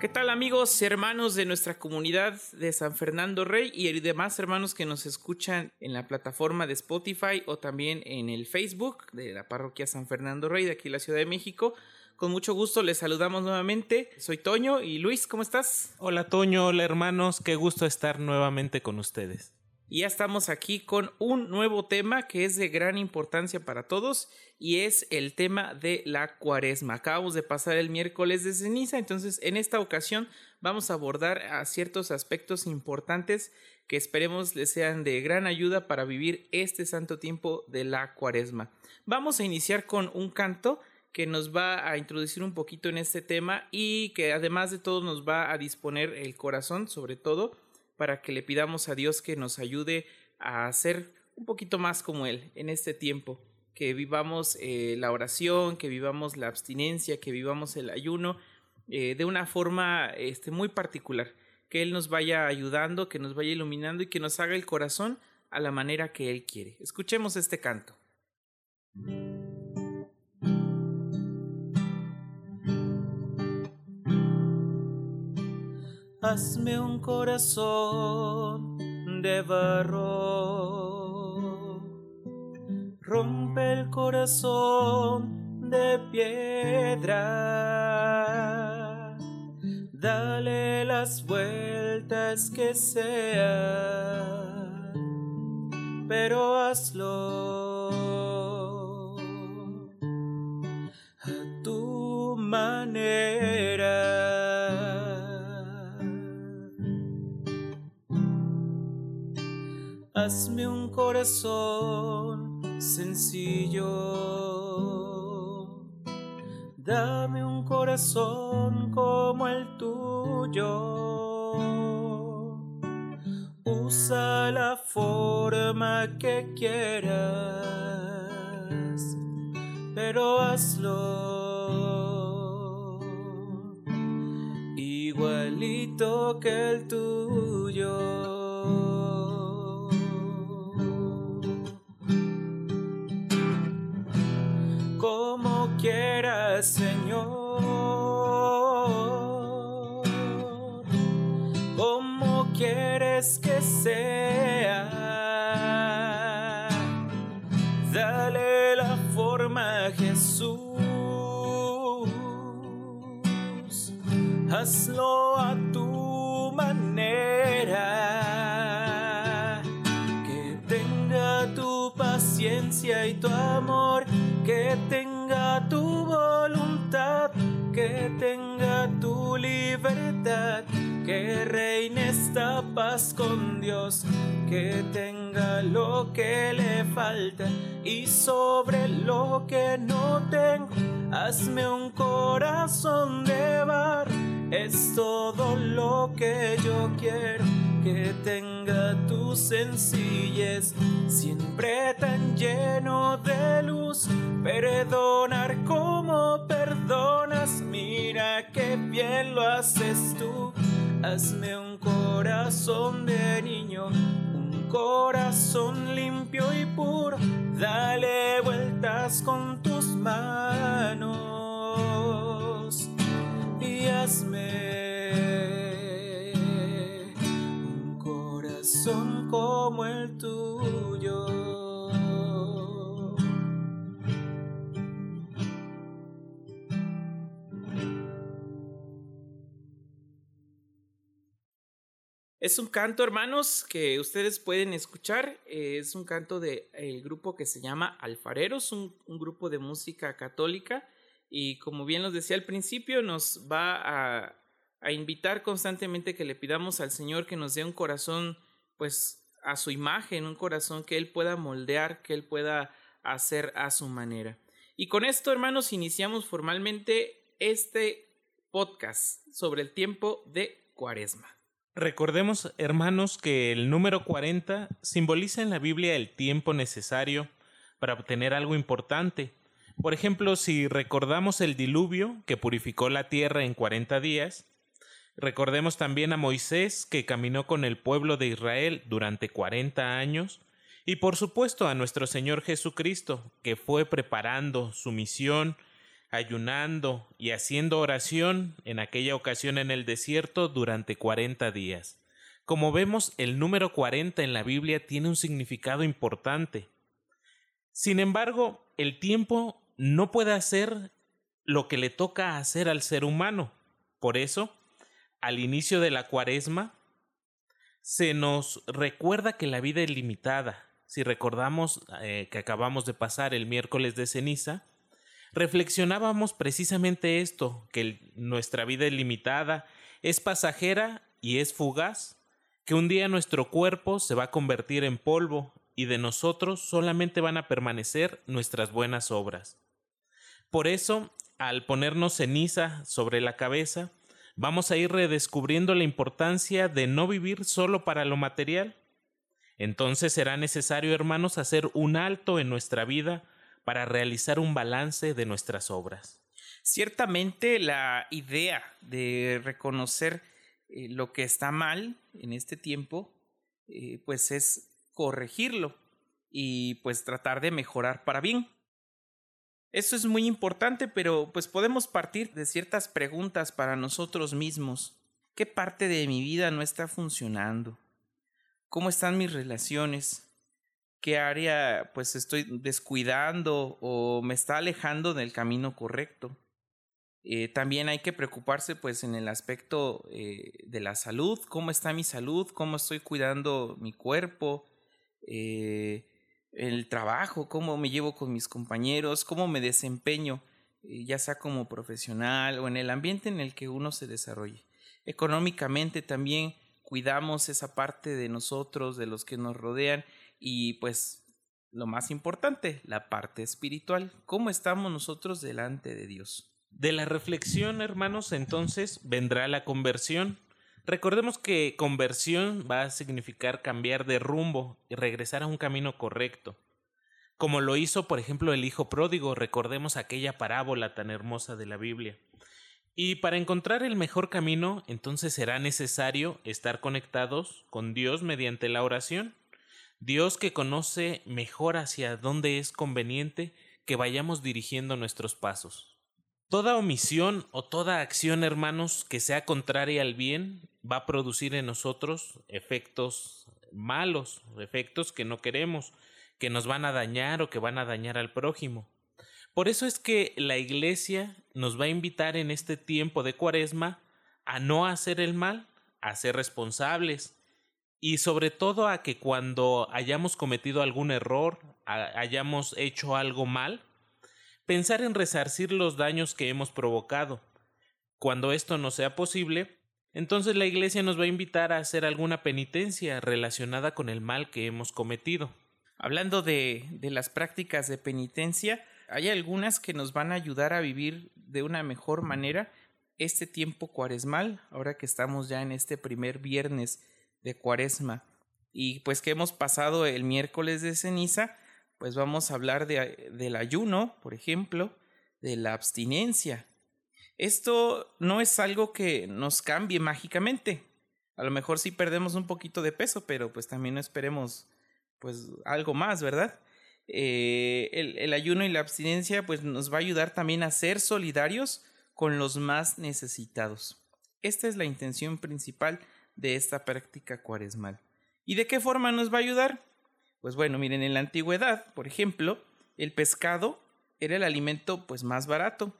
¿Qué tal amigos, hermanos de nuestra comunidad de San Fernando Rey y demás hermanos que nos escuchan en la plataforma de Spotify o también en el Facebook de la parroquia San Fernando Rey de aquí en la Ciudad de México? Con mucho gusto les saludamos nuevamente. Soy Toño y Luis, ¿cómo estás? Hola Toño, hola hermanos, qué gusto estar nuevamente con ustedes. Y ya estamos aquí con un nuevo tema que es de gran importancia para todos y es el tema de la cuaresma. Acabamos de pasar el miércoles de ceniza, entonces en esta ocasión vamos a abordar a ciertos aspectos importantes que esperemos les sean de gran ayuda para vivir este santo tiempo de la cuaresma. Vamos a iniciar con un canto que nos va a introducir un poquito en este tema y que además de todo nos va a disponer el corazón sobre todo para que le pidamos a Dios que nos ayude a ser un poquito más como Él en este tiempo, que vivamos eh, la oración, que vivamos la abstinencia, que vivamos el ayuno eh, de una forma este, muy particular, que Él nos vaya ayudando, que nos vaya iluminando y que nos haga el corazón a la manera que Él quiere. Escuchemos este canto. Hazme un corazón de barro. Rompe el corazón de piedra. Dale las vueltas que sean, pero hazlo a tu manera. Hazme un corazón sencillo. Dame un corazón como el tuyo. Usa la forma que quieras, pero hazlo igualito que el tuyo. Señor. ¿Cómo quieres que sea? Dale la forma a Jesús. Hazlo a tu manera. Que tenga tu paciencia y tu amor. Que voluntad, que tenga tu libertad, que reine esta paz con Dios, que tenga lo que le falta y sobre lo que no tengo, hazme un corazón de bar, es todo lo que yo quiero que tenga tu sencillez, siempre tan lleno de luz, perdonar como perdonas, mira qué bien lo haces tú, hazme un corazón de niño, un corazón limpio y puro, dale vueltas con tus manos y hazme como el tuyo. Es un canto, hermanos, que ustedes pueden escuchar. Es un canto del el grupo que se llama Alfareros, un, grupo de música católica. Y como bien nos decía al principio, nos va a, a invitar constantemente que le pidamos al Señor que nos dé un corazón pues a su imagen, un corazón que Él pueda moldear, que Él pueda hacer a su manera. Y con esto, hermanos, iniciamos formalmente este podcast sobre el tiempo de Cuaresma. Recordemos, hermanos, que el número 40 simboliza en la Biblia el tiempo necesario para obtener algo importante. Por ejemplo, si recordamos el diluvio que purificó la tierra en 40 días, Recordemos también a Moisés, que caminó con el pueblo de Israel durante cuarenta años, y por supuesto a nuestro Señor Jesucristo, que fue preparando su misión, ayunando y haciendo oración en aquella ocasión en el desierto durante cuarenta días. Como vemos, el número cuarenta en la Biblia tiene un significado importante. Sin embargo, el tiempo no puede hacer lo que le toca hacer al ser humano. Por eso, al inicio de la cuaresma, se nos recuerda que la vida es limitada. Si recordamos eh, que acabamos de pasar el miércoles de ceniza, reflexionábamos precisamente esto, que nuestra vida es limitada, es pasajera y es fugaz, que un día nuestro cuerpo se va a convertir en polvo y de nosotros solamente van a permanecer nuestras buenas obras. Por eso, al ponernos ceniza sobre la cabeza, vamos a ir redescubriendo la importancia de no vivir solo para lo material. Entonces será necesario, hermanos, hacer un alto en nuestra vida para realizar un balance de nuestras obras. Ciertamente la idea de reconocer eh, lo que está mal en este tiempo, eh, pues es corregirlo y pues tratar de mejorar para bien. Eso es muy importante, pero pues podemos partir de ciertas preguntas para nosotros mismos. ¿Qué parte de mi vida no está funcionando? ¿Cómo están mis relaciones? ¿Qué área pues estoy descuidando o me está alejando del camino correcto? Eh, también hay que preocuparse pues en el aspecto eh, de la salud, cómo está mi salud, cómo estoy cuidando mi cuerpo, eh, el trabajo, cómo me llevo con mis compañeros, cómo me desempeño, eh, ya sea como profesional o en el ambiente en el que uno se desarrolle. Económicamente también cuidamos esa parte de nosotros, de los que nos rodean y pues lo más importante, la parte espiritual, cómo estamos nosotros delante de Dios. De la reflexión, hermanos, entonces vendrá la conversión Recordemos que conversión va a significar cambiar de rumbo y regresar a un camino correcto. Como lo hizo, por ejemplo, el Hijo Pródigo, recordemos aquella parábola tan hermosa de la Biblia. Y para encontrar el mejor camino, entonces será necesario estar conectados con Dios mediante la oración. Dios que conoce mejor hacia dónde es conveniente que vayamos dirigiendo nuestros pasos. Toda omisión o toda acción, hermanos, que sea contraria al bien, va a producir en nosotros efectos malos, efectos que no queremos, que nos van a dañar o que van a dañar al prójimo. Por eso es que la Iglesia nos va a invitar en este tiempo de cuaresma a no hacer el mal, a ser responsables y sobre todo a que cuando hayamos cometido algún error, hayamos hecho algo mal, pensar en resarcir los daños que hemos provocado. Cuando esto no sea posible, entonces la Iglesia nos va a invitar a hacer alguna penitencia relacionada con el mal que hemos cometido. Hablando de, de las prácticas de penitencia, hay algunas que nos van a ayudar a vivir de una mejor manera este tiempo cuaresmal, ahora que estamos ya en este primer viernes de cuaresma y pues que hemos pasado el miércoles de ceniza, pues vamos a hablar de, del ayuno, por ejemplo, de la abstinencia. Esto no es algo que nos cambie mágicamente. A lo mejor sí perdemos un poquito de peso, pero pues también no esperemos pues algo más, ¿verdad? Eh, el, ayuno y la abstinencia pues nos va a ayudar también a ser solidarios con los más necesitados. Esta es la intención principal de esta práctica cuaresmal. ¿Y de qué forma nos va a ayudar? Pues bueno, miren, en la antigüedad, por ejemplo, el pescado era el alimento pues más barato.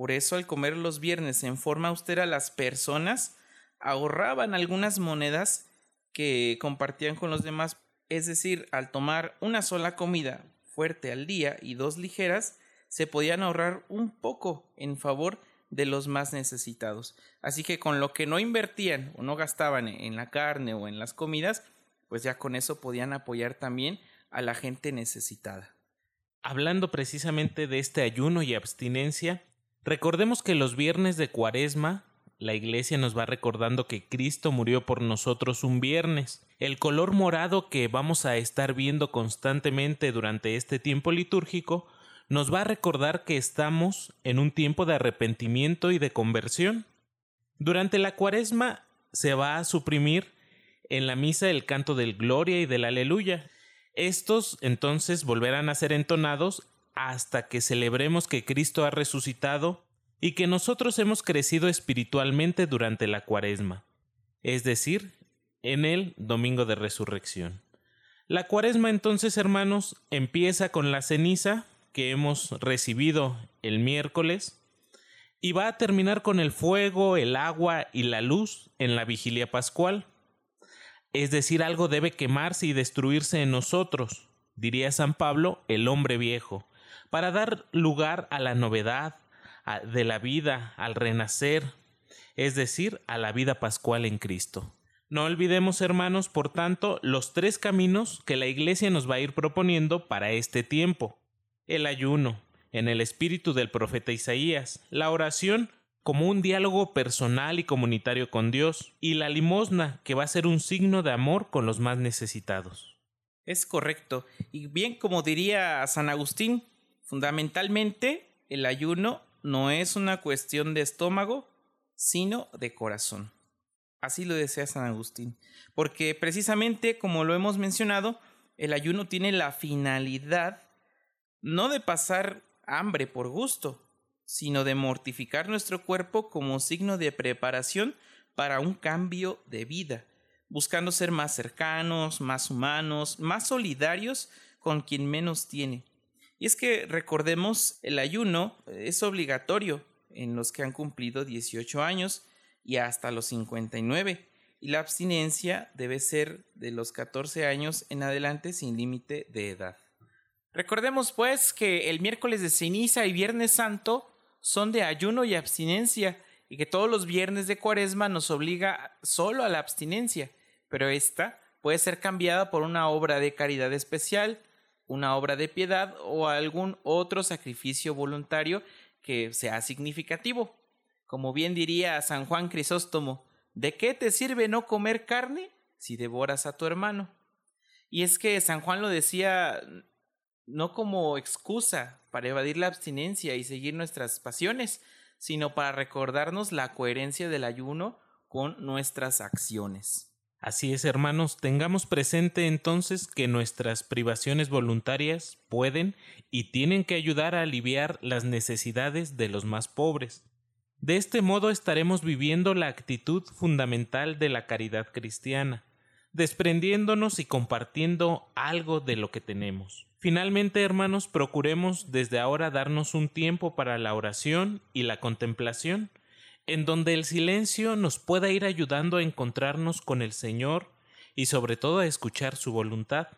Por eso al comer los viernes en forma austera las personas ahorraban algunas monedas que compartían con los demás. Es decir, al tomar una sola comida fuerte al día y dos ligeras, se podían ahorrar un poco en favor de los más necesitados. Así que con lo que no invertían o no gastaban en la carne o en las comidas, pues ya con eso podían apoyar también a la gente necesitada. Hablando precisamente de este ayuno y abstinencia, recordemos que los viernes de Cuaresma la iglesia nos va recordando que Cristo murió por nosotros un viernes. El color morado que vamos a estar viendo constantemente durante este tiempo litúrgico nos va a recordar que estamos en un tiempo de arrepentimiento y de conversión. Durante la cuaresma se va a suprimir en la misa el canto del Gloria y del Aleluya. Estos entonces volverán a ser entonados hasta que celebremos que Cristo ha resucitado y que nosotros hemos crecido espiritualmente durante la cuaresma, es decir, en el domingo de resurrección. La cuaresma entonces, hermanos, empieza con la ceniza que hemos recibido el miércoles y va a terminar con el fuego, el agua y la luz en la vigilia pascual. Es decir, algo debe quemarse y destruirse en nosotros, diría San Pablo, el hombre viejo, para dar lugar a la novedad de la vida, al renacer, es decir, a la vida pascual en Cristo. No olvidemos, hermanos, por tanto, los tres caminos que la Iglesia nos va a ir proponiendo para este tiempo. El ayuno, en el espíritu del profeta Isaías, la oración como un diálogo personal y comunitario con Dios, y la limosna, que va a ser un signo de amor con los más necesitados. Es correcto, y bien como diría San Agustín, fundamentalmente el ayuno no es una cuestión de estómago, sino de corazón. Así lo desea San Agustín, porque precisamente como lo hemos mencionado, el ayuno tiene la finalidad no de pasar hambre por gusto, sino de mortificar nuestro cuerpo como signo de preparación para un cambio de vida, buscando ser más cercanos, más humanos, más solidarios con quien menos tiene. Y es que recordemos, el ayuno es obligatorio en los que han cumplido 18 años y hasta los 59, y la abstinencia debe ser de los 14 años en adelante sin límite de edad. Recordemos pues que el miércoles de ceniza y viernes santo son de ayuno y abstinencia y que todos los viernes de cuaresma nos obliga solo a la abstinencia, pero esta puede ser cambiada por una obra de caridad especial, una obra de piedad o algún otro sacrificio voluntario que sea significativo. Como bien diría San Juan Crisóstomo, ¿de qué te sirve no comer carne si devoras a tu hermano? Y es que San Juan lo decía no como excusa para evadir la abstinencia y seguir nuestras pasiones, sino para recordarnos la coherencia del ayuno con nuestras acciones. Así es, hermanos, tengamos presente entonces que nuestras privaciones voluntarias pueden y tienen que ayudar a aliviar las necesidades de los más pobres. De este modo estaremos viviendo la actitud fundamental de la caridad cristiana, desprendiéndonos y compartiendo algo de lo que tenemos. Finalmente, hermanos, procuremos desde ahora darnos un tiempo para la oración y la contemplación, en donde el silencio nos pueda ir ayudando a encontrarnos con el Señor y sobre todo a escuchar su voluntad.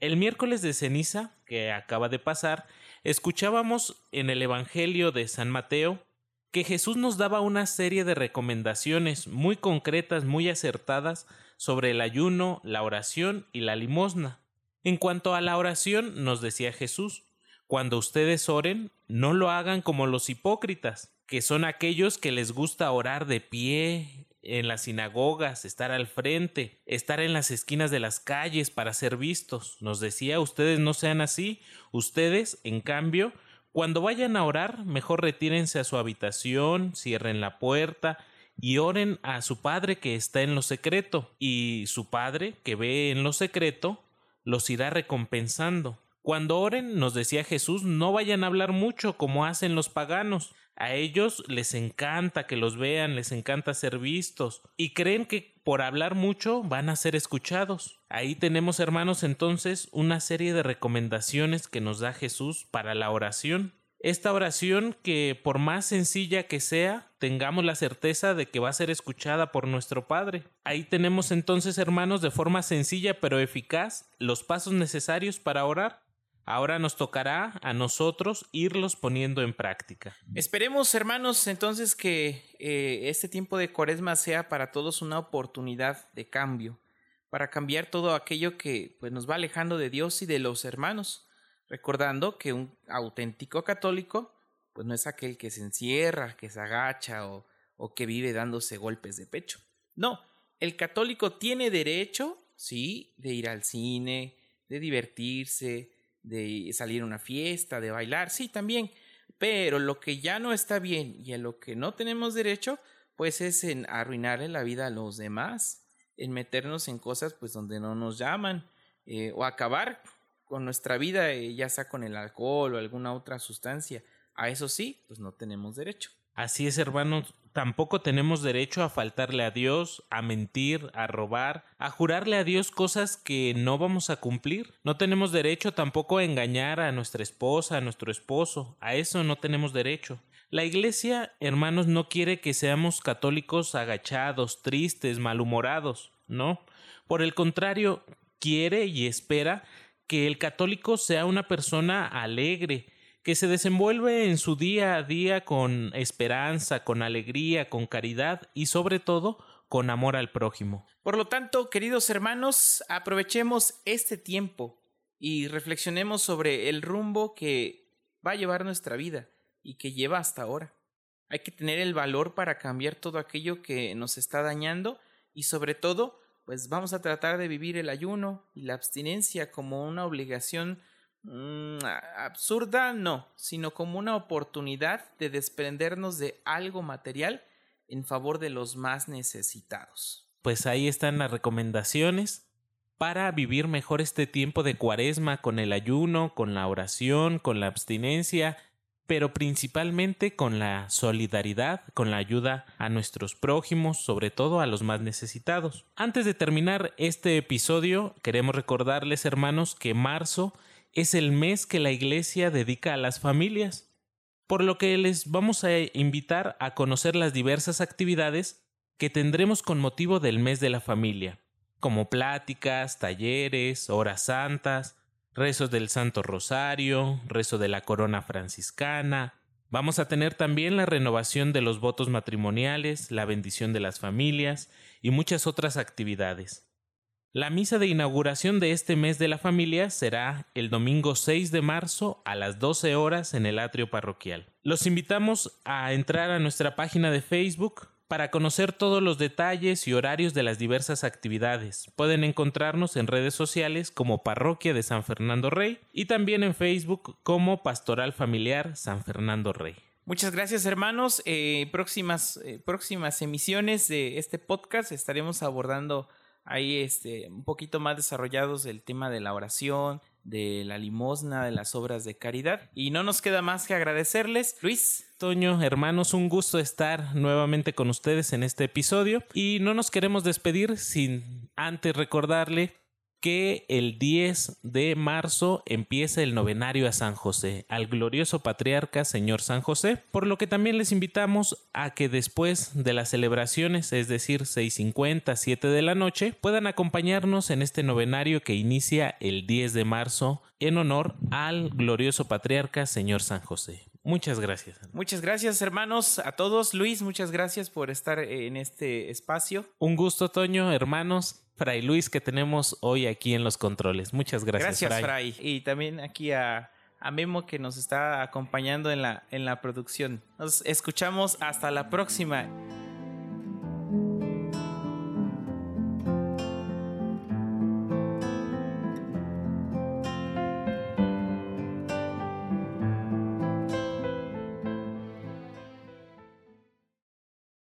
El miércoles de ceniza, que acaba de pasar, escuchábamos en el Evangelio de San Mateo que Jesús nos daba una serie de recomendaciones muy concretas, muy acertadas sobre el ayuno, la oración y la limosna. En cuanto a la oración, nos decía Jesús, cuando ustedes oren, no lo hagan como los hipócritas, que son aquellos que les gusta orar de pie en las sinagogas, estar al frente, estar en las esquinas de las calles para ser vistos. Nos decía, ustedes no sean así, ustedes, en cambio, cuando vayan a orar, mejor retírense a su habitación, cierren la puerta, y oren a su Padre que está en lo secreto, y su Padre que ve en lo secreto los irá recompensando. Cuando oren, nos decía Jesús, no vayan a hablar mucho como hacen los paganos. A ellos les encanta que los vean, les encanta ser vistos y creen que por hablar mucho van a ser escuchados. Ahí tenemos, hermanos, entonces una serie de recomendaciones que nos da Jesús para la oración. Esta oración que por más sencilla que sea, tengamos la certeza de que va a ser escuchada por nuestro Padre. Ahí tenemos entonces, hermanos, de forma sencilla pero eficaz, los pasos necesarios para orar. Ahora nos tocará a nosotros irlos poniendo en práctica. Esperemos, hermanos, entonces que eh, este tiempo de cuaresma sea para todos una oportunidad de cambio, para cambiar todo aquello que pues, nos va alejando de Dios y de los hermanos recordando que un auténtico católico pues no es aquel que se encierra, que se agacha o, o que vive dándose golpes de pecho. No, el católico tiene derecho, sí, de ir al cine, de divertirse, de salir a una fiesta, de bailar, sí, también. Pero lo que ya no está bien y a lo que no tenemos derecho, pues es en arruinarle la vida a los demás, en meternos en cosas pues donde no nos llaman, eh, o acabar con nuestra vida, eh, ya sea con el alcohol o alguna otra sustancia. A eso sí, pues no tenemos derecho. Así es, hermanos, tampoco tenemos derecho a faltarle a Dios, a mentir, a robar, a jurarle a Dios cosas que no vamos a cumplir. No tenemos derecho tampoco a engañar a nuestra esposa, a nuestro esposo. A eso no tenemos derecho. La Iglesia, hermanos, no quiere que seamos católicos agachados, tristes, malhumorados, no. Por el contrario, quiere y espera que el católico sea una persona alegre, que se desenvuelve en su día a día con esperanza, con alegría, con caridad y sobre todo con amor al prójimo. Por lo tanto, queridos hermanos, aprovechemos este tiempo y reflexionemos sobre el rumbo que va a llevar nuestra vida y que lleva hasta ahora. Hay que tener el valor para cambiar todo aquello que nos está dañando y sobre todo, pues vamos a tratar de vivir el ayuno y la abstinencia como una obligación Mm, absurda no, sino como una oportunidad de desprendernos de algo material en favor de los más necesitados. Pues ahí están las recomendaciones para vivir mejor este tiempo de cuaresma con el ayuno, con la oración, con la abstinencia, pero principalmente con la solidaridad, con la ayuda a nuestros prójimos, sobre todo a los más necesitados. Antes de terminar este episodio, queremos recordarles, hermanos, que marzo es el mes que la Iglesia dedica a las familias, por lo que les vamos a invitar a conocer las diversas actividades que tendremos con motivo del mes de la familia, como pláticas, talleres, horas santas, rezos del Santo Rosario, rezo de la Corona Franciscana. Vamos a tener también la renovación de los votos matrimoniales, la bendición de las familias y muchas otras actividades. La misa de inauguración de este mes de la familia será el domingo 6 de marzo a las 12 horas en el atrio parroquial. Los invitamos a entrar a nuestra página de Facebook para conocer todos los detalles y horarios de las diversas actividades. Pueden encontrarnos en redes sociales como Parroquia de San Fernando Rey y también en Facebook como Pastoral Familiar San Fernando Rey. Muchas gracias hermanos. Eh, próximas, eh, próximas emisiones de este podcast estaremos abordando ahí este, un poquito más desarrollados el tema de la oración, de la limosna, de las obras de caridad. Y no nos queda más que agradecerles. Luis. Toño, hermanos, un gusto estar nuevamente con ustedes en este episodio. Y no nos queremos despedir sin antes recordarle que el 10 de marzo empieza el novenario a San José, al glorioso patriarca Señor San José, por lo que también les invitamos a que después de las celebraciones, es decir, 6.50, 7 de la noche, puedan acompañarnos en este novenario que inicia el 10 de marzo en honor al glorioso patriarca Señor San José. Muchas gracias. Muchas gracias, hermanos, a todos. Luis, muchas gracias por estar en este espacio. Un gusto, Toño, hermanos. Fray Luis que tenemos hoy aquí en los controles. Muchas gracias. Gracias, Fray. Y también aquí a, a, Memo que nos está acompañando en la, en la producción. Nos escuchamos hasta la próxima.